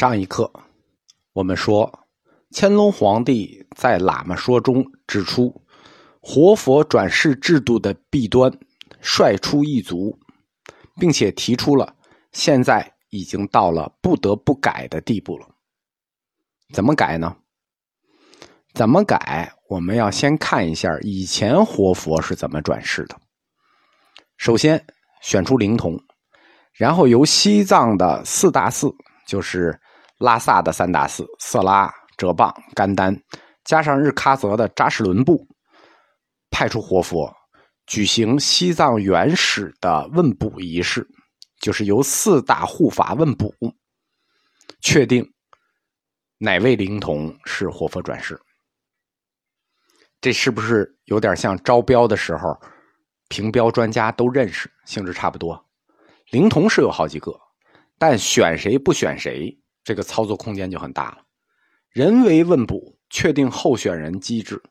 上一课，我们说，乾隆皇帝在《喇嘛说》中指出，活佛转世制度的弊端，率出一族，并且提出了现在已经到了不得不改的地步了。怎么改呢？怎么改？我们要先看一下以前活佛是怎么转世的。首先选出灵童，然后由西藏的四大寺。就是拉萨的三大寺：色拉、哲蚌、甘丹，加上日喀则的扎什伦布，派出活佛举行西藏原始的问卜仪式，就是由四大护法问卜，确定哪位灵童是活佛转世。这是不是有点像招标的时候，评标专家都认识，性质差不多？灵童是有好几个。但选谁不选谁，这个操作空间就很大了。人为问卜确定候选人机制，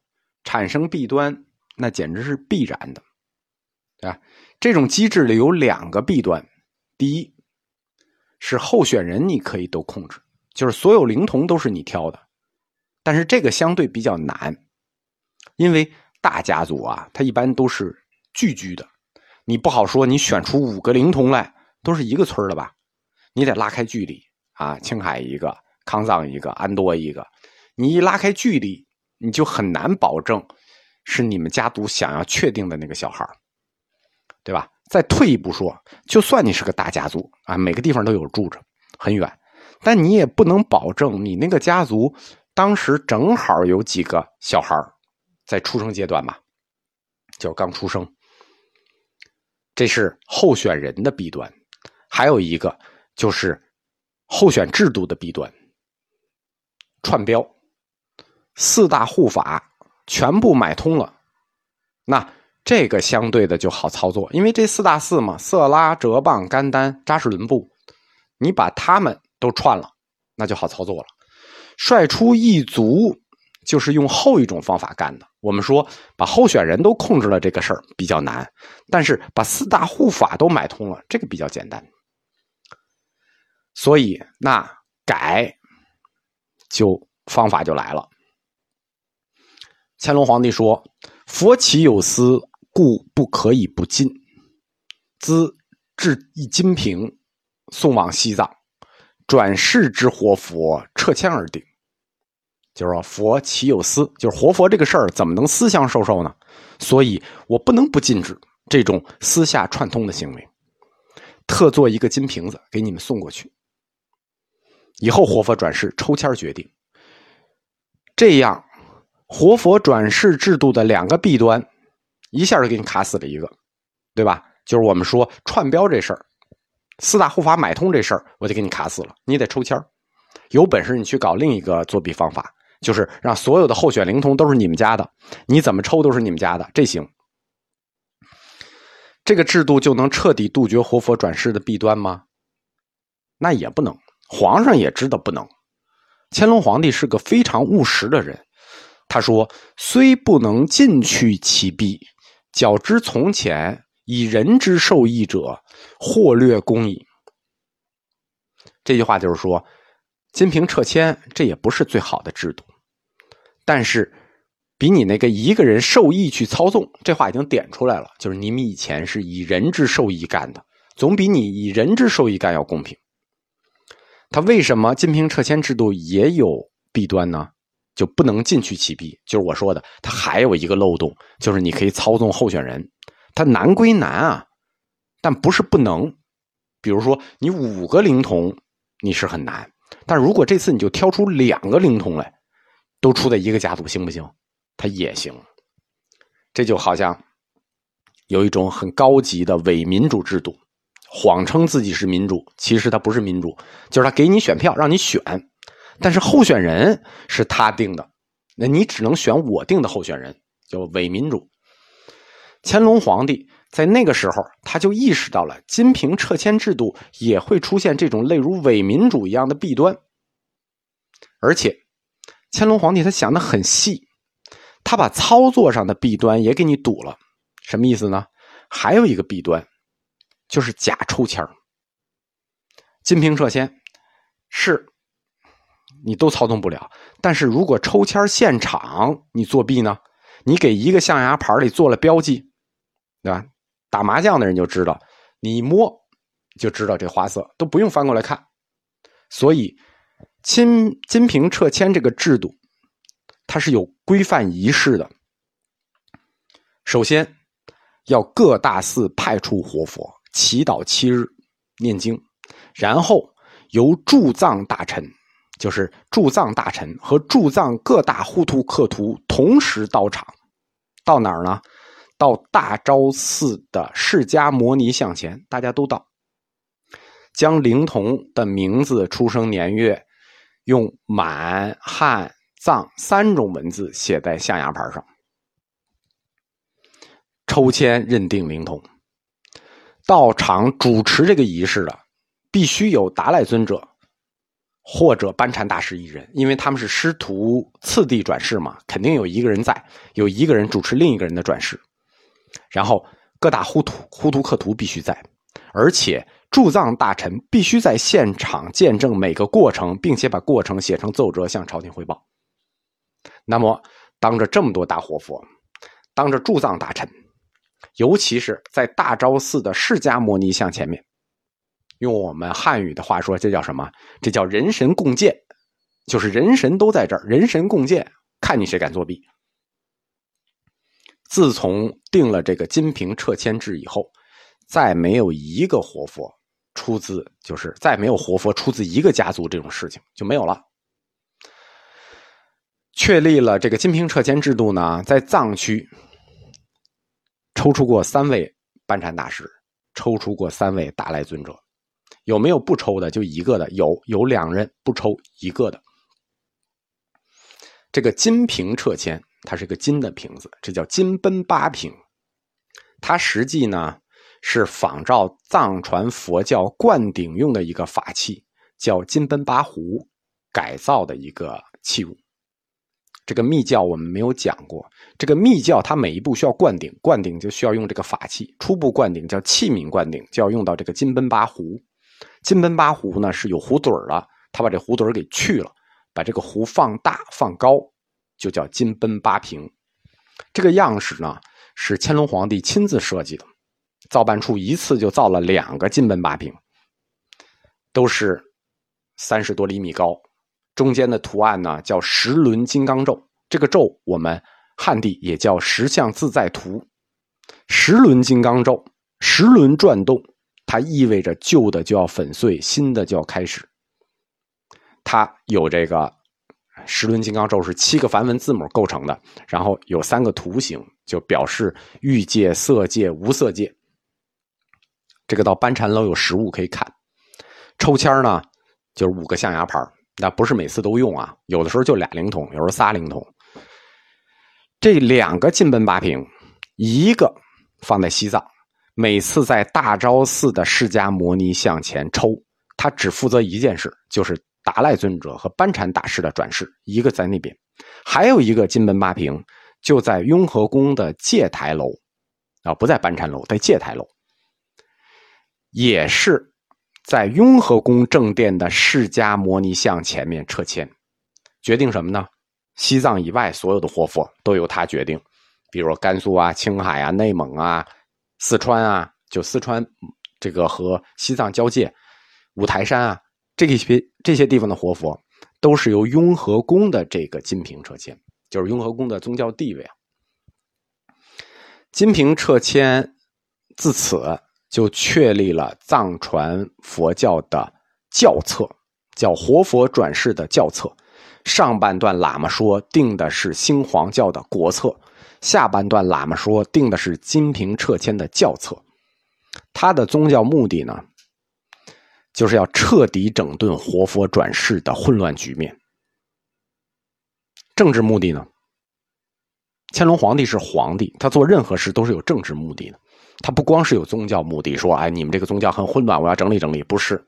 产生弊端，那简直是必然的，对吧？这种机制里有两个弊端：第一，是候选人你可以都控制，就是所有灵童都是你挑的，但是这个相对比较难，因为大家族啊，他一般都是聚居的，你不好说你选出五个灵童来都是一个村的吧？你得拉开距离啊！青海一个，康藏一个，安多一个，你一拉开距离，你就很难保证是你们家族想要确定的那个小孩对吧？再退一步说，就算你是个大家族啊，每个地方都有住着，很远，但你也不能保证你那个家族当时正好有几个小孩在出生阶段吧，就刚出生。这是候选人的弊端，还有一个。就是候选制度的弊端，串标，四大护法全部买通了，那这个相对的就好操作，因为这四大寺嘛，色拉、哲蚌、甘丹、扎什伦布，你把他们都串了，那就好操作了。率出一族，就是用后一种方法干的。我们说把候选人都控制了，这个事儿比较难，但是把四大护法都买通了，这个比较简单。所以，那改就方法就来了。乾隆皇帝说：“佛岂有私，故不可以不进。兹制一金瓶，送往西藏，转世之活佛，撤迁而定。”就是说，佛岂有私？就是活佛这个事儿，怎么能私相授受呢？所以我不能不禁止这种私下串通的行为，特做一个金瓶子给你们送过去。以后活佛转世抽签决定，这样活佛转世制度的两个弊端，一下就给你卡死了一个，对吧？就是我们说串标这事儿，四大护法买通这事儿，我就给你卡死了。你得抽签有本事你去搞另一个作弊方法，就是让所有的候选灵童都是你们家的，你怎么抽都是你们家的，这行。这个制度就能彻底杜绝活佛转世的弊端吗？那也不能。皇上也知道不能，乾隆皇帝是个非常务实的人。他说：“虽不能尽去其弊，较之从前以人之受益者，或略公矣。”这句话就是说，金瓶撤迁这也不是最好的制度，但是比你那个一个人受益去操纵，这话已经点出来了，就是你们以前是以人之受益干的，总比你以人之受益干要公平。他为什么金瓶撤迁制度也有弊端呢？就不能尽去其弊？就是我说的，他还有一个漏洞，就是你可以操纵候选人。他难归难啊，但不是不能。比如说，你五个灵童你是很难，但如果这次你就挑出两个灵童来，都出在一个家族，行不行？他也行。这就好像有一种很高级的伪民主制度。谎称自己是民主，其实他不是民主，就是他给你选票让你选，但是候选人是他定的，那你只能选我定的候选人，叫伪民主。乾隆皇帝在那个时候他就意识到了金瓶撤迁制度也会出现这种类如伪民主一样的弊端，而且乾隆皇帝他想的很细，他把操作上的弊端也给你堵了，什么意思呢？还有一个弊端。就是假抽签金瓶撤迁是你都操纵不了。但是如果抽签现场你作弊呢？你给一个象牙牌里做了标记，对吧？打麻将的人就知道，你一摸就知道这花色，都不用翻过来看。所以，金金瓶撤签这个制度，它是有规范仪式的。首先，要各大寺派出活佛，祈祷七日，念经，然后由驻藏大臣，就是驻藏大臣和驻藏各大护图客图同时到场，到哪儿呢？到大昭寺的释迦摩尼像前，大家都到。将灵童的名字、出生年月，用满、汉、藏三种文字写在象牙牌上，抽签认定灵童。到场主持这个仪式的，必须有达赖尊者或者班禅大师一人，因为他们是师徒次第转世嘛，肯定有一个人在，有一个人主持另一个人的转世。然后各大呼图呼图克图必须在，而且。驻藏大臣必须在现场见证每个过程，并且把过程写成奏折向朝廷汇报。那么，当着这么多大活佛，当着驻藏大臣，尤其是在大昭寺的释迦摩尼像前面，用我们汉语的话说，这叫什么？这叫人神共鉴，就是人神都在这儿，人神共鉴，看你谁敢作弊。自从定了这个金瓶撤签制以后，再没有一个活佛。出自就是再没有活佛出自一个家族这种事情就没有了。确立了这个金瓶撤签制度呢，在藏区抽出过三位班禅大师，抽出过三位达赖尊者，有没有不抽的？就一个的，有有两人不抽一个的。这个金瓶撤签，它是个金的瓶子，这叫金奔八瓶，它实际呢。是仿照藏传佛教灌顶用的一个法器，叫金奔八壶，改造的一个器物。这个密教我们没有讲过，这个密教它每一步需要灌顶，灌顶就需要用这个法器。初步灌顶叫器皿灌顶，就要用到这个金奔巴壶。金奔巴壶呢是有壶嘴的，他把这壶嘴给去了，把这个壶放大放高，就叫金奔巴瓶。这个样式呢是乾隆皇帝亲自设计的。造办处一次就造了两个金奔八瓶，都是三十多厘米高，中间的图案呢叫十轮金刚咒，这个咒我们汉地也叫十相自在图。十轮金刚咒，十轮转动，它意味着旧的就要粉碎，新的就要开始。它有这个十轮金刚咒是七个梵文字母构成的，然后有三个图形，就表示欲界、色界、无色界。这个到班禅楼有实物可以看，抽签呢，就是五个象牙牌那不是每次都用啊，有的时候就俩灵童，有时候仨灵童。这两个金奔八瓶，一个放在西藏，每次在大昭寺的释迦摩尼像前抽，他只负责一件事，就是达赖尊者和班禅大师的转世，一个在那边，还有一个金奔八瓶就在雍和宫的戒台楼，啊，不在班禅楼，在戒台楼。也是在雍和宫正殿的释迦摩尼像前面撤迁，决定什么呢？西藏以外所有的活佛都由他决定，比如甘肃啊、青海啊、内蒙啊、四川啊，就四川这个和西藏交界，五台山啊，这些这些地方的活佛都是由雍和宫的这个金瓶撤迁，就是雍和宫的宗教地位啊。金瓶撤迁自此。就确立了藏传佛教的教册，叫活佛转世的教册。上半段喇嘛说定的是新皇教的国策，下半段喇嘛说定的是金瓶撤迁的教策。他的宗教目的呢，就是要彻底整顿活佛转世的混乱局面。政治目的呢，乾隆皇帝是皇帝，他做任何事都是有政治目的的。他不光是有宗教目的，说哎，你们这个宗教很混乱，我要整理整理。不是，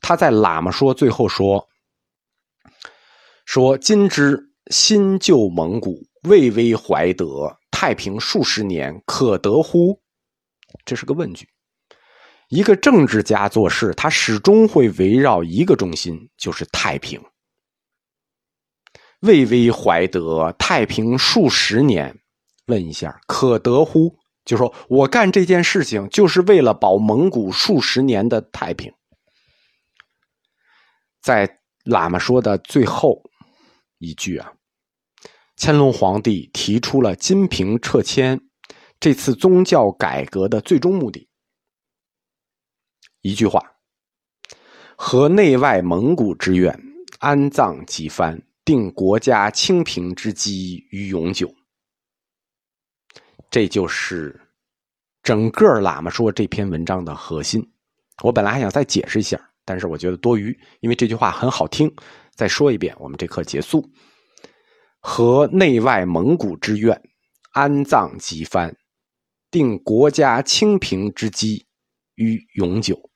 他在喇嘛说最后说，说今之新旧蒙古未微怀德太平数十年，可得乎？这是个问句。一个政治家做事，他始终会围绕一个中心，就是太平。巍巍怀德，太平数十年。问一下，可得乎？就说我干这件事情，就是为了保蒙古数十年的太平。在喇嘛说的最后一句啊，乾隆皇帝提出了金瓶撤迁这次宗教改革的最终目的。一句话，和内外蒙古之愿，安葬几番，定国家清平之基于永久。这就是整个喇嘛说这篇文章的核心。我本来还想再解释一下，但是我觉得多余，因为这句话很好听。再说一遍，我们这课结束。和内外蒙古之愿，安葬几番，定国家清平之基于永久。